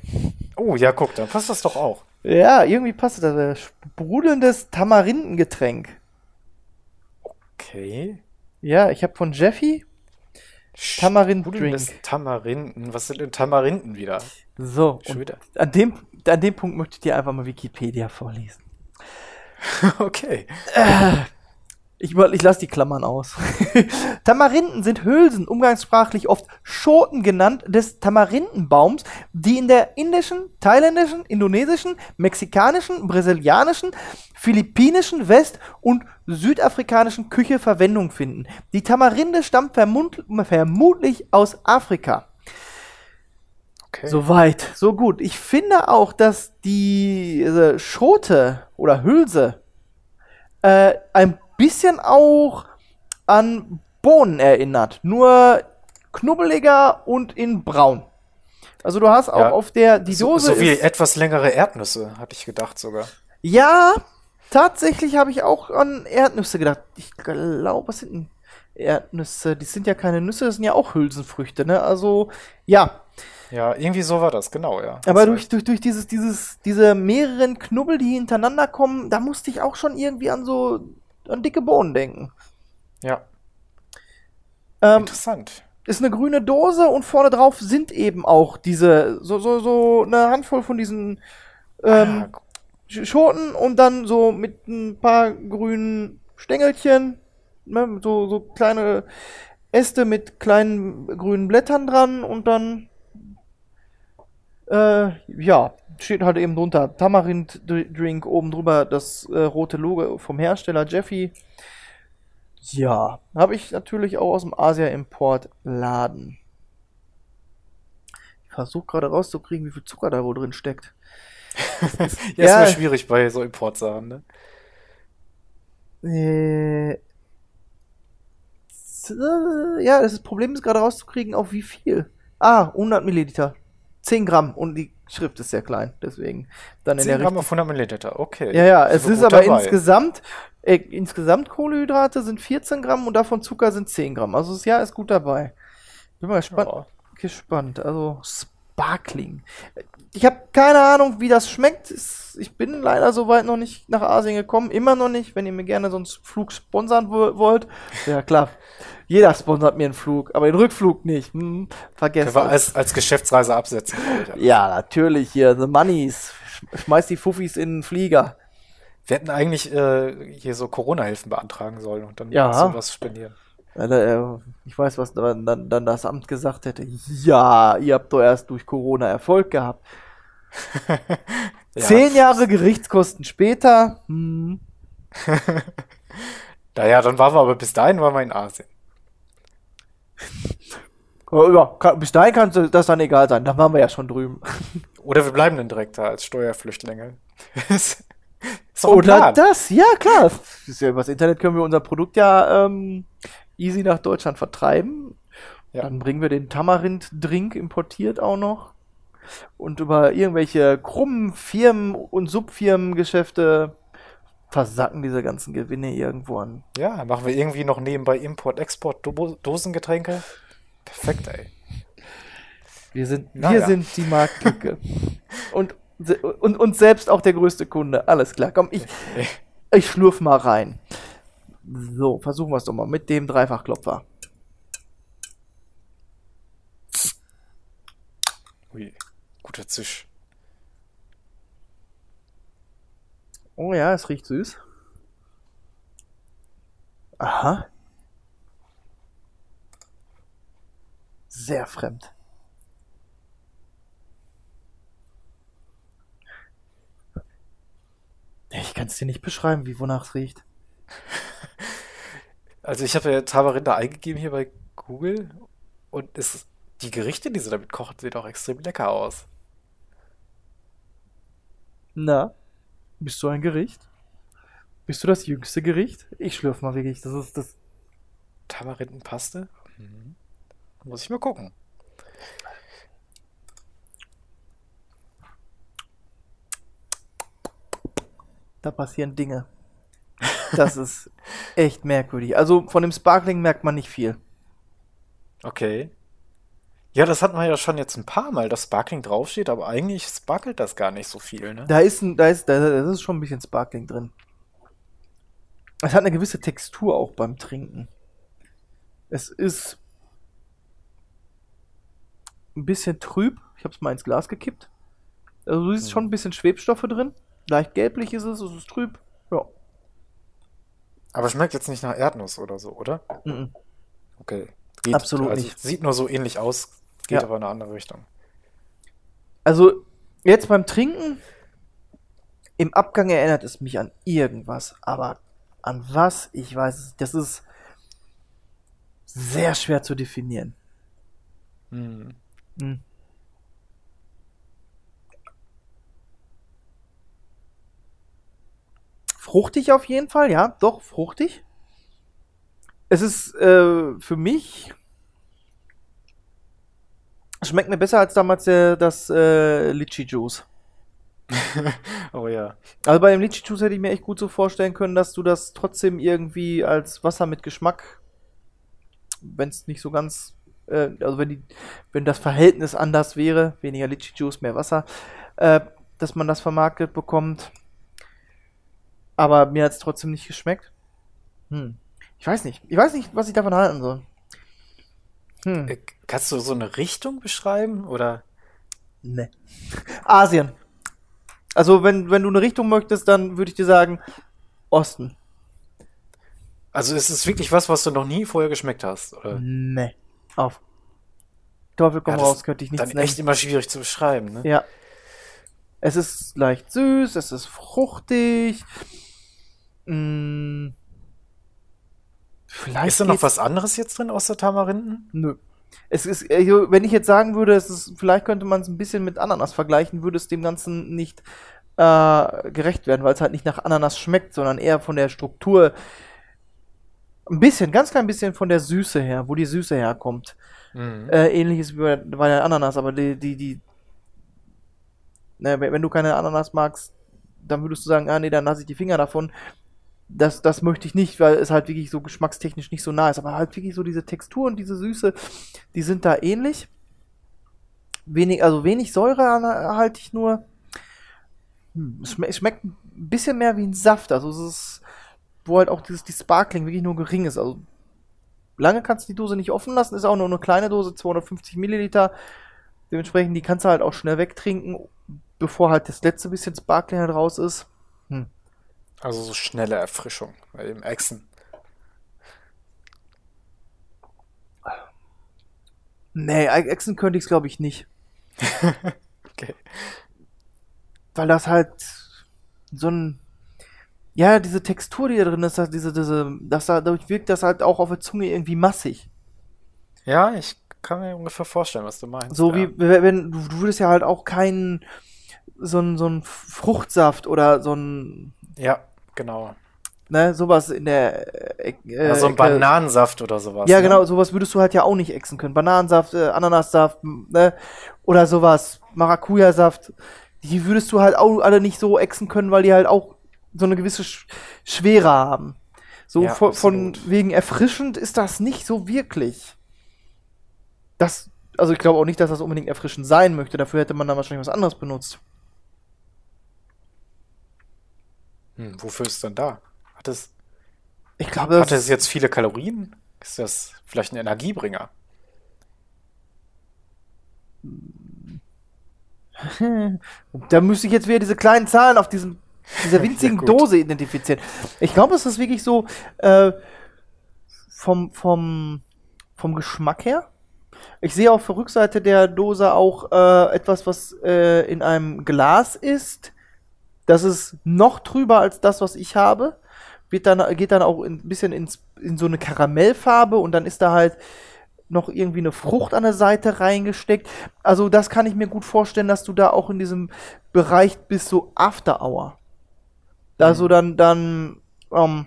C: Oh, ja, guck, dann passt das doch auch.
D: Ja, irgendwie passt das. Ein sprudelndes Tamarindengetränk.
C: Okay.
D: Ja, ich habe von Jeffy Tamarind
C: Sprudelndes
D: Drink.
C: Tamarinden. Was sind denn Tamarinden wieder?
D: So.
C: Wieder.
D: an dem, an dem Punkt möchte ich dir einfach mal Wikipedia vorlesen. [laughs]
C: Okay.
D: Ich, ich lasse die Klammern aus. [laughs] Tamarinden sind Hülsen, umgangssprachlich oft Schoten genannt, des Tamarindenbaums, die in der indischen, thailändischen, indonesischen, mexikanischen, brasilianischen, philippinischen, west- und südafrikanischen Küche Verwendung finden. Die Tamarinde stammt vermut vermutlich aus Afrika.
C: Okay.
D: Soweit, so gut. Ich finde auch, dass diese Schote oder Hülse äh, ein bisschen auch an Bohnen erinnert. Nur knubbeliger und in braun. Also du hast auch
C: Ja,
D: auf der, die
C: so,
D: Dose
C: so wie etwas längere Erdnüsse, hatte ich gedacht sogar.
D: Ja, tatsächlich habe ich auch an Erdnüsse gedacht. Ich glaube, es sind, Erdnüsse, die sind ja keine Nüsse, das sind ja auch Hülsenfrüchte, ne? Also, ja.
C: Ja, irgendwie so war das, genau, ja.
D: Aber durch, durch, durch dieses, dieses, diese mehreren Knubbel, die hintereinander kommen, da musste ich auch schon irgendwie an so, an dicke Bohnen denken.
C: Ja,
D: Ähm,
C: interessant.
D: ist eine grüne Dose und vorne drauf sind eben auch diese, so, so, so eine Handvoll von diesen ähm,
C: Ah,
D: Sch- Schoten und dann so mit ein paar grünen Stängelchen, ne, so, so kleine Äste mit kleinen grünen Blättern dran und dann, äh, ja, steht halt eben drunter Tamarind-Drink, oben drüber das äh, rote Logo vom Hersteller Jeffy. Ja, habe ich natürlich auch aus dem Asia-Import-Laden. Ich versuche gerade rauszukriegen, wie viel Zucker da wohl drin steckt. [laughs]
C: ja, ist
D: ja.
C: immer schwierig bei so Importsachen, ne?
D: Äh, ja, das Problem ist gerade rauszukriegen, auf wie viel. Ah, 100 Milliliter. 10 Gramm und die Schrift ist sehr klein, deswegen dann in
C: 10
D: der
C: Gramm auf 100 Milliliter, okay.
D: Ja, ja, es ist aber
C: dabei.
D: insgesamt, äh, insgesamt Kohlenhydrate sind 14 Gramm und davon Zucker sind 10 Gramm. Also das Jahr ist gut dabei. Bin mal gespannt.
C: Ja.
D: gespannt. Also Sparkling. Ich habe keine Ahnung, wie das schmeckt. Ich bin leider soweit noch nicht nach Asien gekommen. Immer noch nicht. Wenn ihr mir gerne so einen Flug sponsern wo- wollt. Ja, klar. Jeder sponsert mir einen Flug, aber den Rückflug nicht. Hm, vergesst
C: Können wir als, als Geschäftsreise absetzen. ich.
D: Ja, natürlich hier. The Moneys. Sch- Schmeiß die Fuffis in den Flieger.
C: Wir hätten eigentlich äh, hier so Corona-Hilfen beantragen sollen und dann
D: Ja.
C: sowas spendieren.
D: Äh, Ich weiß, was dann, dann, dann das Amt gesagt hätte. Ja, ihr habt doch erst durch Corona Erfolg gehabt. [laughs]
C: Ja.
D: Zehn Jahre Gerichtskosten später. Hm. [laughs]
C: Naja, dann waren wir aber bis dahin waren wir in Asien.
D: Oh, Ja, kann, bis dahin kann das dann egal sein. Dann waren wir ja schon drüben. [laughs]
C: Oder wir bleiben dann direkt da als Steuerflüchtlinge. ist
D: Oder das, ja klar. Das ist ja, übers Internet können wir unser Produkt ja ähm, easy nach Deutschland vertreiben.
C: Ja.
D: Dann bringen wir den Tamarind-Drink importiert auch noch. Und über irgendwelche krummen Firmen und Subfirmengeschäfte versacken diese ganzen Gewinne irgendwo an.
C: Ja, machen wir irgendwie noch nebenbei Import, Export, Do Dosengetränke. Perfekt, ey.
D: Wir sind,
C: Na
D: wir
C: ja.
D: sind die Marktlücke. [laughs] und, und uns selbst auch der größte Kunde. Alles klar. Komm, ich, ich schlurf mal rein. So, versuchen wir es doch mal mit dem Dreifachklopfer.
C: Ui, guter Zisch.
D: Oh ja, es riecht süß. Aha. Sehr fremd. Ich kann es dir nicht beschreiben, wie wonach es riecht.
C: Also ich habe ja Tamarinder eingegeben hier bei Google und es, die Gerichte, die sie damit kochen, sehen auch extrem lecker aus.
D: Na, bist du ein Gericht? Bist du das jüngste Gericht? Ich schlürf mal wirklich. Das ist das.
C: Tamarindenpaste? Mhm. Muss ich mal gucken.
D: Da passieren Dinge. Das ist echt merkwürdig. Also von dem Sparkling merkt man nicht viel.
C: Okay. Ja, das hatten wir ja schon jetzt ein paar Mal, dass Sparkling draufsteht, aber eigentlich sparkelt das gar nicht so viel, ne?
D: Da ist ein, da ist, da, da ist schon ein bisschen Sparkling drin. Es hat eine gewisse Textur auch beim Trinken. Es ist ein bisschen trüb. Ich habe es mal ins Glas gekippt. Also du siehst schon ein bisschen Schwebstoffe drin. Leicht gelblich ist es, es ist trüb. Ja.
C: Aber schmeckt jetzt nicht nach Erdnuss oder so, oder?
D: Mhm.
C: Okay.
D: Absolut
C: also
D: nicht.
C: Sieht nur so ähnlich aus, geht
D: Ja.
C: aber in eine andere Richtung.
D: Also jetzt beim Trinken, im Abgang erinnert es mich an irgendwas, aber an was, ich weiß es. Das ist sehr schwer zu definieren.
C: Hm.
D: Hm. Fruchtig auf jeden Fall, ja, doch, fruchtig. Es ist äh, für mich. Schmeckt mir besser als damals äh, das äh, Litchi Juice. [laughs]
C: Oh ja.
D: Also bei dem Litchi Juice hätte ich mir echt gut so vorstellen können, dass du das trotzdem irgendwie als Wasser mit Geschmack wenn es nicht so ganz, äh, also wenn die, wenn das Verhältnis anders wäre, weniger Litchi Juice, mehr Wasser, äh, dass man das vermarktet bekommt. Aber mir hat es trotzdem nicht geschmeckt. Hm. Ich weiß nicht. Ich weiß nicht, was ich davon halten soll. Hm.
C: Äh, Kannst du so eine Richtung beschreiben? Oder?
D: Ne. [laughs] Asien. Also, wenn, wenn du eine Richtung möchtest, dann würde ich dir sagen, Osten.
C: Also ist es wirklich was, was du noch nie vorher geschmeckt hast? Oder?
D: Ne. Auf. Teufel komm
C: Ja,
D: raus, könnte ich nichts
C: Dann echt
D: nennen.
C: immer schwierig zu beschreiben, ne?
D: Ja. Es ist leicht süß, es ist fruchtig. Mm. Vielleicht
C: Ist da noch was anderes jetzt drin außer Tamarinden?
D: Nö. Es ist, also, wenn ich jetzt sagen würde, es ist, vielleicht könnte man es ein bisschen mit Ananas vergleichen, würde es dem Ganzen nicht äh, gerecht werden, weil es halt nicht nach Ananas schmeckt, sondern eher von der Struktur ein bisschen, ganz klein bisschen von der Süße her, wo die Süße herkommt.
C: Mhm.
D: Äh, ähnliches wie bei, bei der Ananas, aber die, die, die ne, wenn wenn du keine Ananas magst, dann würdest du sagen, ah nee, dann lasse ich die Finger davon. Das, das möchte ich nicht, weil es halt wirklich so geschmackstechnisch nicht so nah ist. Aber halt wirklich so diese Textur und diese Süße, die sind da ähnlich. Wenig, also wenig Säure halte ich nur. Hm, es, schme schmeckt ein bisschen mehr wie ein Saft. Also es ist, wo halt auch dieses, die Sparkling wirklich nur gering ist. Also lange kannst du die Dose nicht offen lassen, ist auch nur eine kleine Dose, 250 Milliliter. Dementsprechend, die kannst du halt auch schnell wegtrinken, bevor halt das letzte bisschen Sparkling halt raus ist. Hm.
C: Also so schnelle Erfrischung bei dem Echsen.
D: Nee, Echsen könnte ich es glaube ich nicht. [laughs]
C: Okay.
D: Weil das halt so ein. Ja, diese Textur, die da drin ist, das- diese, diese, das dadurch wirkt das halt auch auf der Zunge irgendwie massig.
C: Ja, ich kann mir ungefähr vorstellen, was du meinst.
D: So
C: ja.
D: wie, wenn, du, du würdest ja halt auch keinen, so ein, so ein Fruchtsaft oder so ein,
C: Ja, genau.
D: ne, sowas in der, äh, äh,
C: Ja, so ein Bananensaft oder sowas.
D: Ja,
C: ne?
D: genau, sowas würdest du halt ja auch nicht exen können. Bananensaft, äh, Ananassaft, ne? Oder sowas, Maracuja-Saft. Die würdest du halt auch alle nicht so exen können, weil die halt auch so eine gewisse Sch Schwere haben. So
C: Ja,
D: von, von wegen erfrischend ist das nicht so wirklich. Das, also ich glaube auch nicht, dass das unbedingt erfrischend sein möchte. Dafür hätte man dann wahrscheinlich was anderes benutzt.
C: Hm, wofür ist es denn da? Hat es,
D: Ich glaube,
C: hat es jetzt viele Kalorien? Ist das vielleicht ein Energiebringer? [laughs]
D: Da müsste ich jetzt wieder diese kleinen Zahlen auf diesem, dieser [laughs] winzigen. Dose identifizieren. Ich glaube, es ist wirklich so äh, vom, vom, vom Geschmack her. Ich sehe auf der Rückseite der Dose auch äh, etwas, was äh, in einem Glas ist. Das ist noch trüber als das, was ich habe. Wird dann, geht dann auch ein bisschen ins, in so eine Karamellfarbe und dann ist da halt noch irgendwie eine Frucht an der Seite reingesteckt. Also das kann ich mir gut vorstellen, dass du da auch in diesem Bereich bist, so After Hour. Da so dann, dann ähm,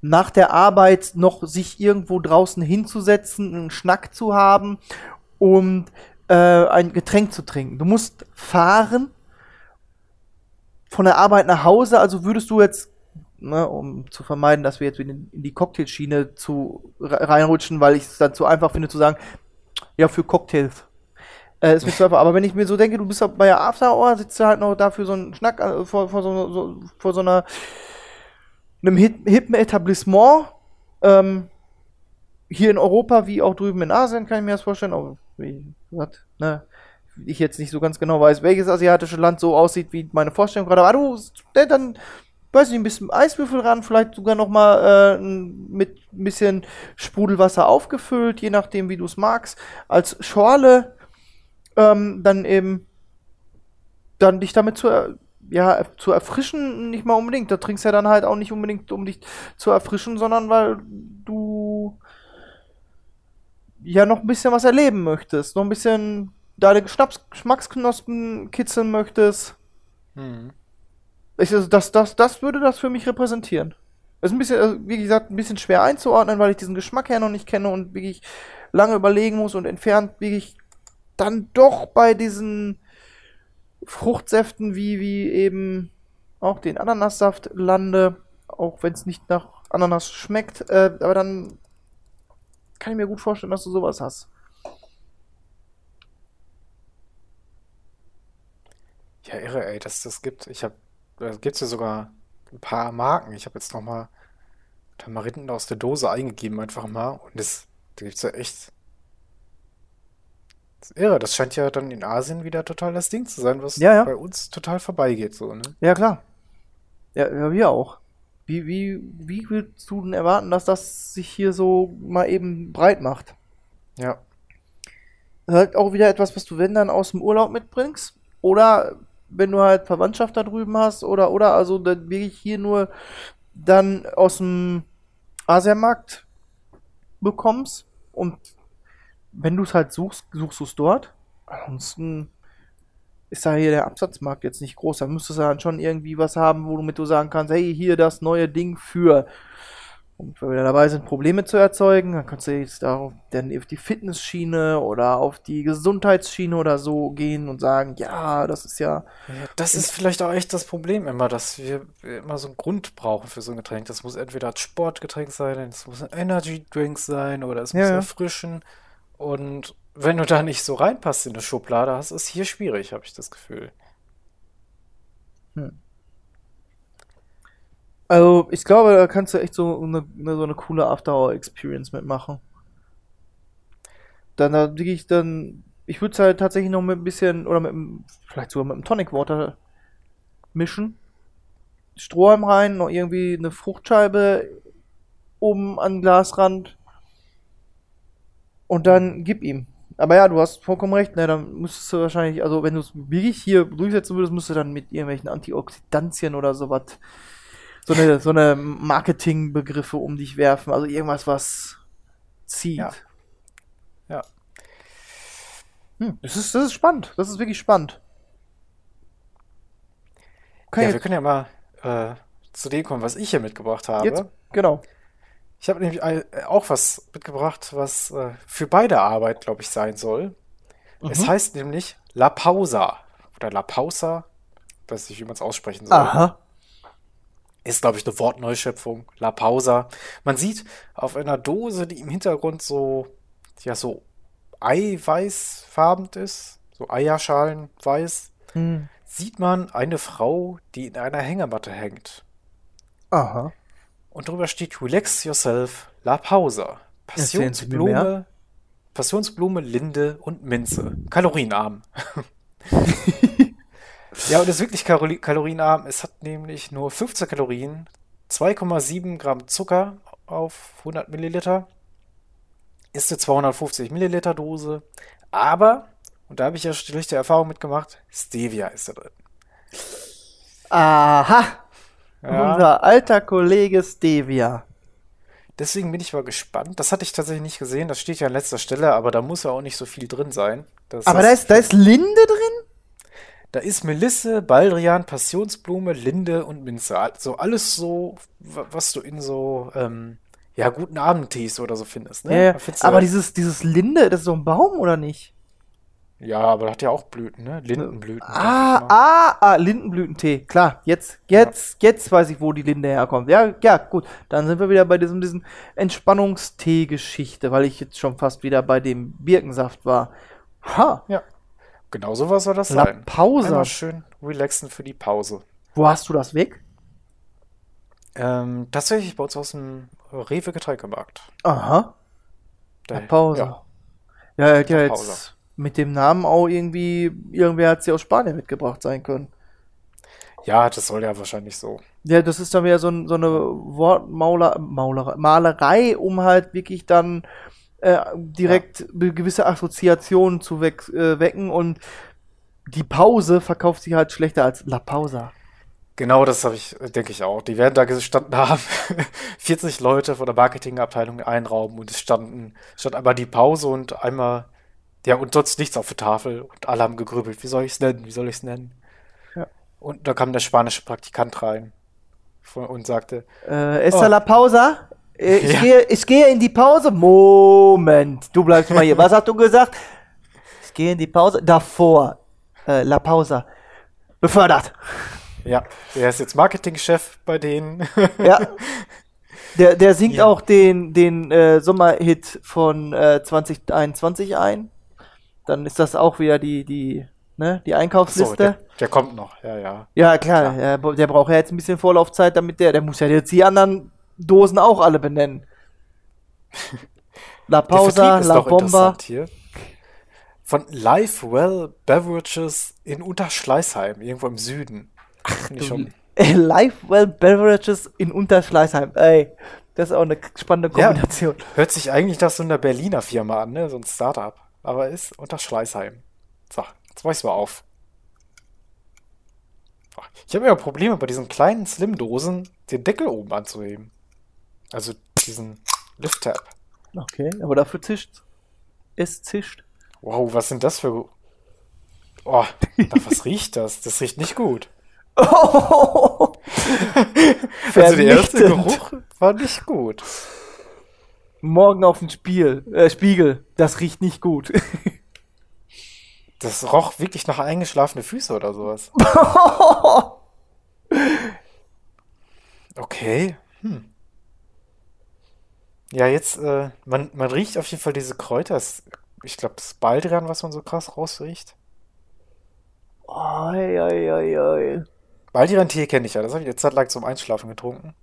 D: nach der Arbeit noch sich irgendwo draußen hinzusetzen, einen Schnack zu haben und äh, ein Getränk zu trinken. Du musst fahren von der Arbeit nach Hause, also würdest du jetzt, ne, um zu vermeiden, dass wir jetzt in die Cocktailschiene zu re- reinrutschen, weil ich es dann zu einfach finde zu sagen, ja, für Cocktails. Äh, ist mir zu einfach. Aber wenn ich mir so denke, du bist bei der After Hour, sitzt du halt noch dafür so einen Schnack äh, vor, vor, so, so, vor so einer einem hip- hippen Etablissement, ähm, hier in Europa wie auch drüben in Asien, kann ich mir das vorstellen. Aber wie gesagt, ne, ich jetzt nicht so ganz genau weiß, welches asiatische Land so aussieht, wie meine Vorstellung gerade war. Aber du, ne, dann, weiß nicht, ein bisschen Eiswürfel ran, vielleicht sogar noch mal äh, mit ein bisschen Sprudelwasser aufgefüllt, je nachdem, wie du es magst, als Schorle, ähm, dann eben, dann dich damit zu, er- ja, zu erfrischen, nicht mal unbedingt. Da trinkst du ja dann halt auch nicht unbedingt, um dich zu erfrischen, sondern weil du ja noch ein bisschen was erleben möchtest, noch ein bisschen deine Schnaps Geschmacksknospen kitzeln möchtest.
C: Hm.
D: Ich, also das, das, das würde das für mich repräsentieren. Das ist ein bisschen, wie gesagt, ein bisschen schwer einzuordnen, weil ich diesen Geschmack her noch nicht kenne und wirklich lange überlegen muss und entfernt wirklich dann doch bei diesen Fruchtsäften wie, wie eben auch den Ananassaft lande, auch wenn es nicht nach Ananas schmeckt, äh, aber dann kann ich mir gut vorstellen, dass du sowas hast.
C: Ja, irre, ey, dass das gibt. Ich habe, da gibt's ja sogar ein paar Marken. Ich habe jetzt noch mal Tamarinen aus der Dose eingegeben, einfach mal. Und das, da gibt's ja echt. Das ist irre. Das scheint ja dann in Asien wieder total das Ding zu sein, was
D: Ja, ja.
C: bei uns total vorbeigeht, so, ne?
D: Ja, klar. Ja, ja wir auch. Wie, wie, wie willst du denn erwarten, dass das sich hier so mal eben breit macht?
C: Ja.
D: halt auch wieder etwas, was du wenn dann aus dem Urlaub mitbringst. Oder wenn du halt Verwandtschaft da drüben hast. Oder, oder also dann wirklich hier nur dann aus dem Asiamarkt bekommst. Und wenn du es halt suchst, suchst du es dort. Ansonsten ist da hier der Absatzmarkt jetzt nicht groß. Da müsstest du dann schon irgendwie was haben, womit du sagen kannst, hey, hier das neue Ding für. Und wenn wir dabei sind, Probleme zu erzeugen, dann kannst du jetzt darauf, dann auf die Fitnessschiene oder auf die Gesundheitsschiene oder so gehen und sagen, ja, das ist ja.
C: Ja, Das ist vielleicht auch echt das Problem immer, dass wir immer so einen Grund brauchen für so ein Getränk. Das muss entweder ein Sportgetränk sein, es muss ein Energy Drink sein oder es muss
D: Ja, ja.
C: erfrischen. Und wenn du da nicht so reinpasst in eine Schublade, hast, ist hier schwierig, habe ich das Gefühl.
D: Also, ich glaube, da kannst du echt so eine, eine, so eine coole After-Hour-Experience mitmachen. Dann da wirklich dann. Ich würde es halt tatsächlich noch mit ein bisschen, oder mit vielleicht sogar mit einem Tonic Water mischen. Strohhalm rein, noch irgendwie eine Fruchtscheibe oben an den Glasrand. Und dann gib ihm. Aber ja, du hast vollkommen recht, ne, dann müsstest du wahrscheinlich, also wenn du es wirklich hier durchsetzen würdest, müsstest du dann mit irgendwelchen Antioxidantien oder sowas, so eine, so eine Marketingbegriffe um dich werfen. Also irgendwas, was zieht.
C: Ja. Ja.
D: Hm, das ist, das ist spannend. Das ist wirklich spannend. Okay,
C: Ja, wir können ja mal äh, zu dem kommen, was ich hier mitgebracht habe.
D: jetzt, genau.
C: Ich habe nämlich äh, auch was mitgebracht, was äh, für beide Arbeit, glaube ich, sein soll. Es
D: Mhm.
C: heißt nämlich La Pausa oder La Pausa, weiß nicht, wie man es aussprechen soll.
D: Aha.
C: Ist, glaube ich, eine Wortneuschöpfung. La Pausa. Man sieht auf einer Dose, die im Hintergrund so, ja, so eiweißfarben ist, so Eierschalenweiß,
D: Hm.
C: sieht man eine Frau, die in einer Hängematte hängt.
D: Aha.
C: Und drüber steht Relax Yourself, La Pausa. Passionsblume, Passionsblume, Linde und Minze. Kalorienarm. [laughs] ja, und es ist wirklich kalori kalorienarm. Es hat nämlich nur 15 Kalorien, 2,7 Gramm Zucker auf 100 Milliliter. Ist eine 250 Milliliter Dose. Aber, und da habe ich ja schlechte Erfahrung mitgemacht, Stevia ist da drin.
D: Aha.
C: Ja.
D: Unser alter Kollege Stevia.
C: Deswegen bin ich mal gespannt. Das hatte ich tatsächlich nicht gesehen. Das steht ja an letzter Stelle, aber da muss ja auch nicht so viel drin sein. Das
D: Aber da ist, da ist Linde drin?
C: Da ist Melisse, Baldrian, Passionsblume, Linde und Minze. Also alles so, wa- was du in so ähm, ja, guten Abendtees oder so findest. Ne?
D: Ja,
C: findest
D: aber
C: du-
D: dieses, dieses Linde, das ist so ein Baum oder nicht?
C: ja, aber hat ja auch Blüten, ne? Lindenblüten.
D: Ah, ah, ah, Lindenblütentee. Klar, jetzt, jetzt, jetzt weiß ich, wo die Linde herkommt. Ja, ja, gut. Dann sind wir wieder bei diesem, diesem Entspannungstee-Geschichte, weil ich jetzt schon fast wieder bei dem Birkensaft war. Ha,
C: Ja. Genau so was soll das
D: La
C: sein.
D: Pausa.
C: Einmal schön relaxen für die Pause.
D: Wo hast du das weg?
C: Ähm, tatsächlich bei uns aus dem Rewe Getränkemarkt.
D: Aha,
C: Da-
D: La Pausa.
C: Ja.
D: Ja, ja jetzt
C: Pausa.
D: mit dem Namen auch irgendwie, irgendwer hat sie aus Spanien mitgebracht sein können.
C: ja, das soll ja wahrscheinlich so.
D: Ja, das ist dann wieder so, so eine Wortmauler, Maulerei, Malerei, um halt wirklich dann äh, direkt be- gewisse Assoziationen zu weck, äh, wecken und die Pause verkauft sich halt schlechter als La Pausa.
C: Genau, das habe ich, denke ich auch. Die werden da gestanden haben, [laughs] 40 Leute von der Marketingabteilung einrauben und es standen, stand einmal die Pause und einmal, ja, und sonst nichts auf der Tafel und alle haben gegrübelt, wie soll ich es nennen, wie soll ich es nennen?
D: Ja.
C: Und da kam der spanische Praktikant rein und sagte,
D: Äh, Esta
C: Oh.
D: La Pausa? Äh, ich,
C: Ja.
D: gehe, ich gehe in die Pause. Moment, du bleibst mal hier. Was hast du gesagt? Ich gehe in die Pause. Davor. Äh, La Pausa. Befördert.
C: ja, der ist jetzt Marketingchef bei denen.
D: Ja. [laughs] Der, der singt
C: Ja.
D: auch den, den äh, Sommerhit von äh, 2021 ein. Dann ist das auch wieder die, die, ne, die
C: So,
D: Einkaufsliste.
C: der, der kommt noch, ja, ja.
D: ja, klar, Der, der braucht ja jetzt ein bisschen Vorlaufzeit, damit der, der muss ja jetzt die anderen Dosen auch alle benennen. [laughs] La Pausa, La Bomba.
C: Von Life Well Beverages in Unterschleißheim, irgendwo im Süden. Finde ich schon. [laughs]
D: Lifewell Beverages in Unterschleißheim. Ey, das ist auch eine spannende
C: Ja.
D: Kombination.
C: Hört sich eigentlich nach so einer Berliner Firma an, ne? So ein Startup. Aber ist Unterschleißheim. So, jetzt mach ich's mal auf. Ach, Ich habe immer Probleme bei diesen kleinen Slim-Dosen, den Deckel oben anzuheben. Also diesen Lift-Tab.
D: Okay, aber dafür zischt Es zischt.
C: Wow, was sind das für. Oh, nach was riecht das? Das riecht nicht gut.
D: Oh, [laughs]
C: Also der erste. Geruch war nicht gut.
D: Morgen auf dem Spiel, äh, Spiegel. Das riecht nicht gut.
C: Das roch wirklich nach eingeschlafene Füße oder sowas. [laughs] Okay. Hm. Ja, jetzt, äh, man, man riecht auf jeden Fall diese Kräuter. Es- Ich glaube, das ist Baldrian, was man so krass rausriecht.
D: Oi, oi, oi, oi.
C: Baldrian-Tee kenne ich ja. Das habe ich eine Zeit lang zum Einschlafen getrunken.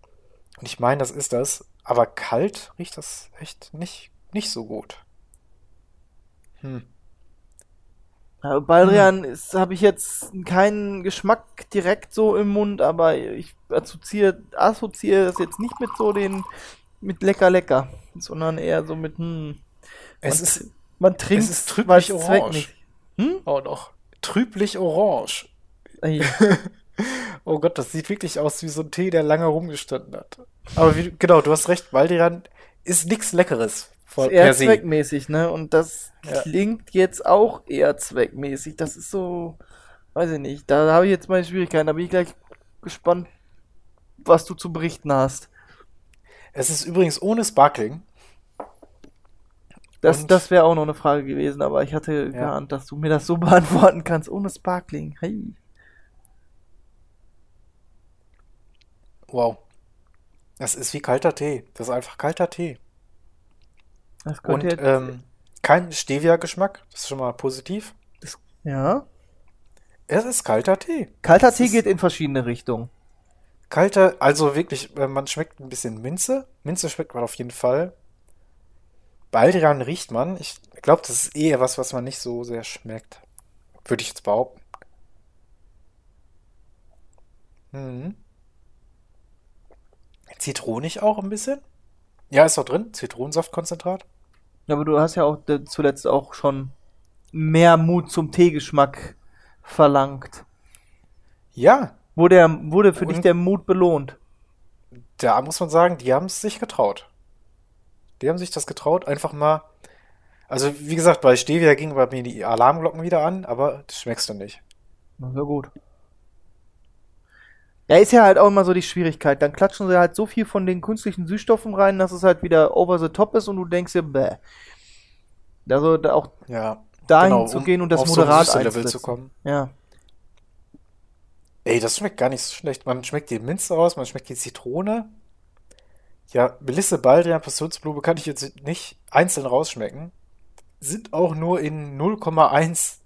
C: Und ich meine, das ist das. Aber kalt riecht das echt nicht, nicht so gut. Hm.
D: Ja, Baldrian habe ich jetzt keinen Geschmack direkt so im Mund, aber ich assoziiere, assoziiere das jetzt nicht mit so den mit lecker lecker, sondern eher so mit hm,
C: Es
D: man,
C: ist
D: man trinkt
C: es ist trüblich orange.
D: Hm?
C: auch noch trüblich orange. [laughs] Oh Gott, das sieht wirklich aus wie so ein Tee, der lange rumgestanden hat. Aber wie, genau, du hast recht, Baldrian ist nichts Leckeres
D: ist eher zweckmäßig, ne? Und das
C: Ja.
D: klingt jetzt auch eher zweckmäßig. Das ist so, weiß ich nicht. Da habe ich jetzt meine Schwierigkeiten. Da bin ich gleich gespannt, was du zu berichten hast.
C: Es ist übrigens ohne Sparkling.
D: Das,
C: Und-
D: das wäre auch noch eine Frage gewesen, aber ich hatte
C: Ja.
D: geahnt, dass du mir das so [laughs] beantworten kannst, ohne Sparkling. Hey.
C: Wow. Das ist wie kalter Tee. Das ist einfach kalter Tee.
D: Das
C: Und
D: jetzt,
C: ähm, kein Stevia-Geschmack. Das ist schon mal positiv.
D: ja.
C: Es ist kalter Tee.
D: Kalter
C: Das
D: Tee geht in verschiedene Richtungen.
C: Kalter, also wirklich, äh, man schmeckt ein bisschen Minze. Minze schmeckt man auf jeden Fall. Baldrian riecht man. Ich glaube, das ist eher was, was man nicht so sehr schmeckt. Würde ich jetzt behaupten. Mhm. Zitronig auch ein bisschen. Ja, ist auch drin. Zitronensaftkonzentrat.
D: Ja, aber du hast ja auch äh, zuletzt auch schon mehr Mut zum Teegeschmack verlangt.
C: Ja,
D: Wurde, der, wurde für dich
C: Und-
D: der Mut belohnt?
C: da muss man sagen, die haben es sich getraut. Die haben sich das getraut, einfach mal. Also, wie gesagt, bei Stevia gingen bei mir die Alarmglocken wieder an, aber das schmeckst du nicht.
D: Na ja, gut. Ja, ist ja halt auch immer so die Schwierigkeit. Dann klatschen sie halt so viel von den künstlichen Süßstoffen rein, dass es halt wieder over the top ist und du denkst dir, bäh. Also da auch
C: Ja,
D: dahin
C: genau,
D: zu
C: um
D: gehen und das
C: auf so
D: moderat
C: Süße-Level zu
D: einzusetzen.
C: kommen.
D: Ja.
C: Ey, das schmeckt gar nicht so schlecht. Man schmeckt die Minze raus, man schmeckt die Zitrone. Ja, Melisse, Baldrian, Passionsblume kann ich jetzt nicht einzeln rausschmecken. Sind auch nur in 0,1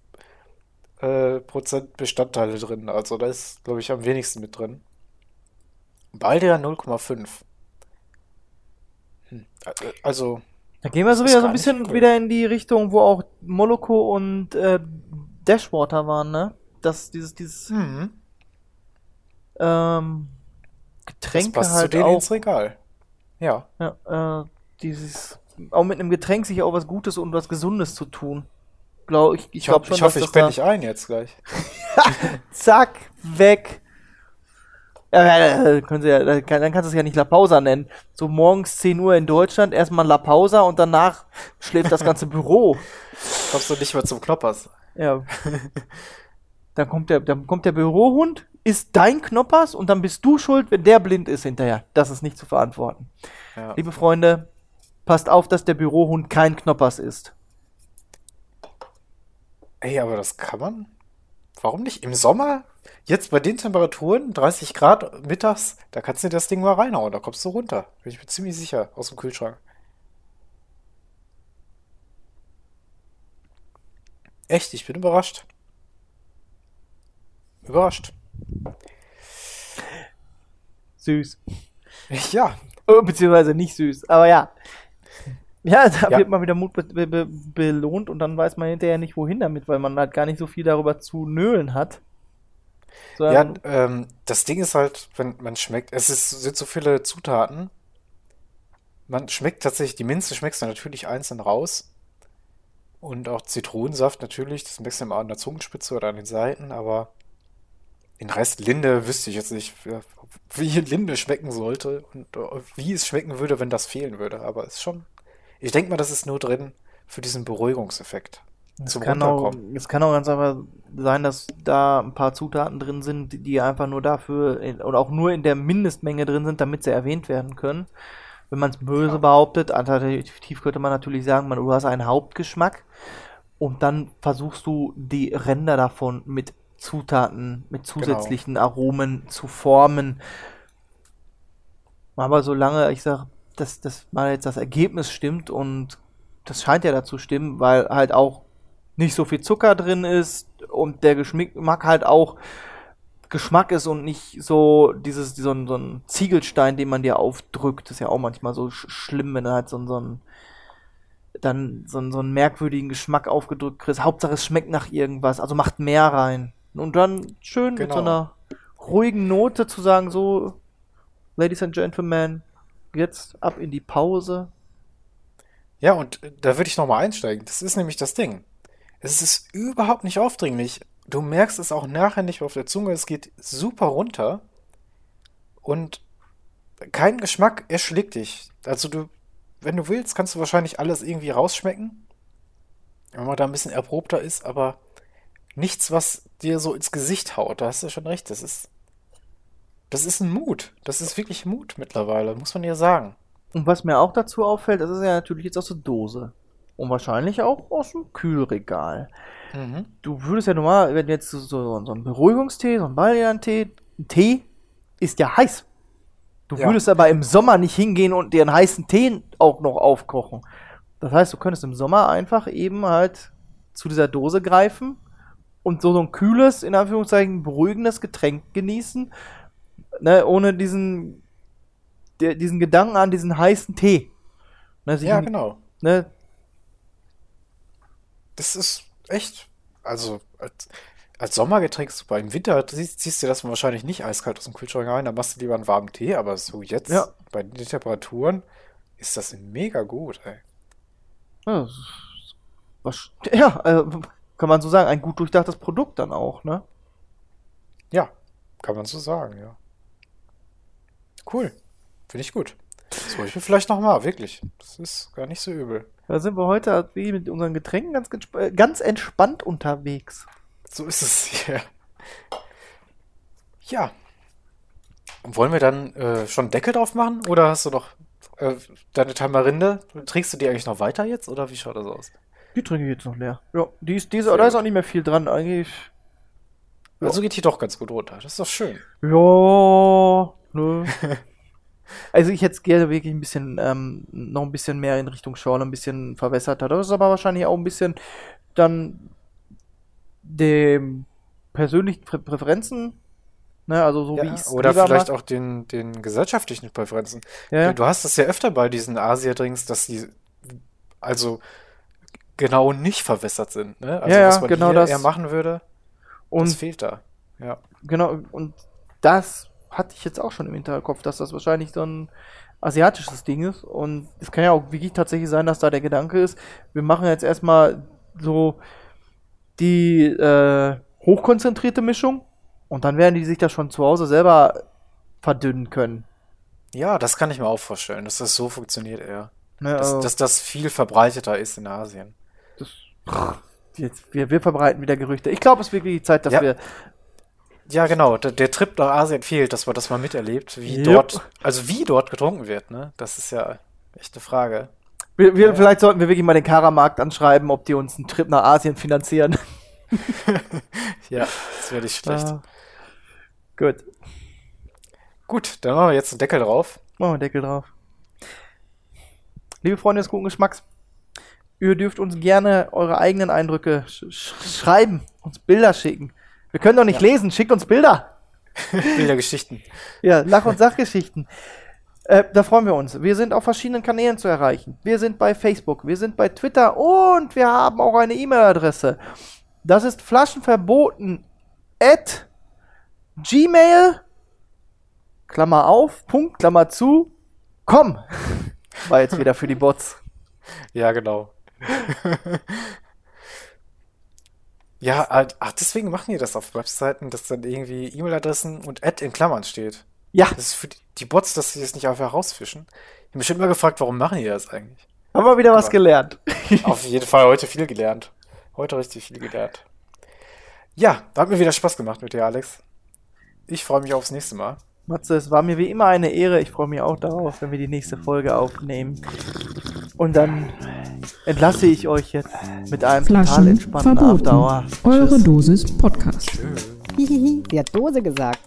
C: äh, Prozent Bestandteile drin. Also da ist, glaube ich, am wenigsten mit drin. Baldrian 0,5. Hm. äh, Also,
D: Da gehen wir so wieder so ein bisschen
C: übel.
D: wieder in die Richtung, wo auch Moloko und äh, Dashwater waren, ne? Das, dieses, dieses
C: hm,
D: ähm,
C: das
D: Getränk
C: passt zu
D: halt
C: denen
D: auch,
C: ins Regal. Ja.
D: ja, äh, dieses, auch mit einem Getränk sich auch was Gutes und was Gesundes zu tun. Glaube ich, ich
C: Ich,
D: glaube
C: hoff,
D: schon,
C: ich hoffe, ich
D: das
C: penne
D: da,
C: nicht ein jetzt gleich. [laughs]
D: zack, weg. Ja, äh, können Sie ja, dann kann- dann kannst du es ja nicht La Pausa nennen. So morgens 10 Uhr in Deutschland, erstmal La Pausa und danach schläft das ganze Büro. [laughs]
C: Kommst du nicht mehr zum Knoppers?
D: Ja. [laughs] Dann kommt der, dann kommt der Bürohund, ist dein Knoppers und dann bist du schuld, wenn der blind ist hinterher. Das ist nicht zu verantworten.
C: Ja.
D: Liebe Freunde, passt auf, dass der Bürohund kein Knoppers ist.
C: Ey, aber das kann man? Warum nicht? Im Sommer? jetzt bei den Temperaturen, 30 Grad mittags, da kannst du das Ding mal reinhauen, da kommst du runter. Bin ich mir ziemlich sicher, aus dem Kühlschrank. Echt, ich bin überrascht. Überrascht.
D: Süß.
C: Ja,
D: Oh, Beziehungsweise nicht süß, aber ja. Ja, da
C: Ja.
D: wird mal wieder Mut be be be belohnt und dann weiß man hinterher nicht, wohin damit, weil man halt gar nicht so viel darüber zu nölen hat.
C: Ja,
D: Sondern,
C: ähm, das Ding ist halt, wenn man schmeckt, es ist, sind so viele Zutaten. Man schmeckt tatsächlich, die Minze schmeckst du natürlich einzeln raus. Und auch Zitronensaft natürlich, das merkst du immer an der Zungenspitze oder an den Seiten, aber den Rest Linde wüsste ich jetzt nicht, wie Linde schmecken sollte und äh, wie es schmecken würde, wenn das fehlen würde. Aber es ist schon, ich denke mal, das ist nur drin für diesen Beruhigungseffekt.
D: es kann auch, es kann auch ganz einfach sein, dass da ein paar Zutaten drin sind, die- einfach nur dafür oder auch nur in der Mindestmenge drin sind, damit sie erwähnt werden können. Wenn man es böse
C: Ja.
D: behauptet, alternativ könnte man natürlich sagen, man, du hast einen Hauptgeschmack und dann versuchst du die Ränder davon mit Zutaten, mit zusätzlichen Aromen zu formen. Aber solange ich sage, dass, dass mal jetzt das Ergebnis stimmt und das scheint ja dazu stimmen, weil halt auch nicht so viel Zucker drin ist und der Geschmack halt auch Geschmack ist und nicht so dieses so ein, so ein Ziegelstein, den man dir aufdrückt. Das ist ja auch manchmal so sch schlimm, wenn du halt so, ein- so ein dann so, einen- so einen merkwürdigen Geschmack aufgedrückt kriegst. Hauptsache es schmeckt nach irgendwas, also macht mehr rein. Und dann schön mit so
C: Genau.
D: einer ruhigen Note zu sagen, so, Ladies and Gentlemen, jetzt ab in die Pause.
C: Ja, und äh, da würde ich nochmal einsteigen. Das ist nämlich das Ding. Es ist überhaupt nicht aufdringlich. Du merkst es auch nachher nicht auf der Zunge. Es geht super runter. Und kein Geschmack erschlägt dich. Also du, wenn du willst, kannst du wahrscheinlich alles irgendwie rausschmecken. Wenn man da ein bisschen erprobter ist, aber nichts, was dir so ins Gesicht haut. Da hast du schon recht. Das ist, das ist ein Mut. Das ist wirklich Mut mittlerweile, muss man ja sagen.
D: Und was mir auch dazu auffällt, das ist ja natürlich jetzt aus der Dose. Und wahrscheinlich auch aus dem Kühlregal.
C: Mhm.
D: Du würdest ja normal, wenn du jetzt so, so, so ein Beruhigungstee, so ein Baldrian-Tee, ein Tee ist ja heiß. Du
C: Ja.
D: würdest aber im Sommer nicht hingehen und dir einen heißen Tee auch noch aufkochen. Das heißt, du könntest im Sommer einfach eben halt zu dieser Dose greifen und so, so ein kühles, in Anführungszeichen, beruhigendes Getränk genießen, ne, ohne diesen, der, diesen Gedanken an diesen heißen Tee. Ne, sich
C: Ja, genau.
D: ne,
C: Das ist echt, also als, als Sommergetränk super. Im Winter ziehst, ziehst du das wahrscheinlich nicht eiskalt aus dem Kühlschrank rein, da machst du lieber einen warmen Tee, aber so jetzt
D: Ja.
C: bei den Temperaturen ist das mega gut, ey.
D: Ja, was, ja äh, kann man so sagen, ein gut durchdachtes Produkt dann auch, ne?
C: Ja, kann man so sagen, ja. Cool. Finde ich gut. Das hole ich mir vielleicht nochmal, wirklich. Das ist gar nicht so übel.
D: Da sind wir heute halt wie mit unseren Getränken ganz, äh, ganz entspannt unterwegs.
C: So ist es hier. [laughs] Ja. Wollen wir dann äh, schon Deckel drauf machen? Oder hast du noch äh, deine Tamarinde? Trinkst du die eigentlich noch weiter jetzt? Oder wie schaut das aus?
D: Die trinke ich jetzt noch leer. Ja, die ist, diese, da ist auch nicht mehr viel dran eigentlich. Ja.
C: Also geht die doch ganz gut runter. Das ist doch schön.
D: Ja, ne. [laughs] Also ich hätte es gerne wirklich ein bisschen, ähm, noch ein bisschen mehr in Richtung Schorle, ein bisschen verwässerter. Das ist aber wahrscheinlich auch ein bisschen dann dem persönlichen Prä Präferenzen, ne, also so wie
C: Ja,
D: ich es
C: oder vielleicht
D: mag.
C: auch den, den gesellschaftlichen Präferenzen.
D: Ja, ja.
C: Du hast das ja öfter bei diesen Asia-Drinks, dass die also genau nicht verwässert sind, ne? Also
D: Ja, ja,
C: was man
D: genau
C: hier
D: das.
C: eher machen würde, das
D: Und
C: fehlt da. Ja.
D: Genau, und das hatte ich jetzt auch schon im Hinterkopf, dass das wahrscheinlich so ein asiatisches Ding ist. Und es kann ja auch wirklich tatsächlich sein, dass da der Gedanke ist, wir machen jetzt erstmal so die äh, hochkonzentrierte Mischung und dann werden die sich das schon zu Hause selber verdünnen können.
C: Ja, das kann ich mir auch vorstellen, dass das so funktioniert eher.
D: Ne,
C: Dass,
D: also
C: dass das viel verbreiteter ist in Asien.
D: Das, jetzt, wir, wir verbreiten wieder Gerüchte. Ich glaube, es ist wirklich die Zeit, dass
C: Ja.
D: wir.
C: Ja, genau, der, der Trip nach Asien fehlt, dass man das mal miterlebt, wie
D: Jupp.
C: dort, also wie dort getrunken wird, ne? Das ist ja echt eine Frage.
D: wir, wir
C: Ja.
D: Vielleicht sollten wir wirklich mal den Karamarkt anschreiben, ob die uns einen Trip nach Asien finanzieren. [laughs] [laughs]
C: Ja, das wäre nicht schlecht.
D: Ah. Gut.
C: Gut, dann machen wir jetzt einen Deckel drauf.
D: Machen wir einen Deckel drauf. Liebe Freunde des guten Geschmacks, ihr dürft uns gerne eure eigenen Eindrücke sch sch schreiben, uns Bilder schicken. Wir können doch nicht lesen, schickt uns Bilder. [laughs]
C: Bildergeschichten.
D: Ja, Lach- und Sachgeschichten. Äh, da freuen wir uns. Wir sind auf verschiedenen Kanälen zu erreichen. Wir sind bei Facebook, wir sind bei Twitter und wir haben auch eine E-Mail-Adresse. Das ist flaschenverboten at gmail Klammer auf, Punkt, Klammer zu, komm. [laughs] War jetzt wieder für die Bots.
C: Ja, genau. Ja, halt- ach, deswegen machen die das auf Webseiten, dass dann irgendwie E-Mail-Adressen und Ad in Klammern steht.
D: Ja,
C: Das ist für die- Bots, dass sie das nicht einfach rausfischen. Ich habe mich schon immer gefragt, warum machen die das eigentlich?
D: haben wir wieder was
C: Aber-
D: gelernt.
C: Auf jeden Fall heute viel gelernt. Heute richtig viel gelernt. Ja, hat mir wieder Spaß gemacht mit dir, Alex. Ich freue mich aufs nächste Mal.
D: Matze, es war mir wie immer eine Ehre. Ich freue mich auch darauf, wenn wir die nächste Folge aufnehmen. Und dann entlasse ich euch jetzt mit einem
A: Flaschen total
D: entspannten
A: verboten.
D: After
A: Eure
D: Tschüss.
A: Dosis Podcast. Tschüss. [laughs]
B: Hihihi, sie hat Dose gesagt.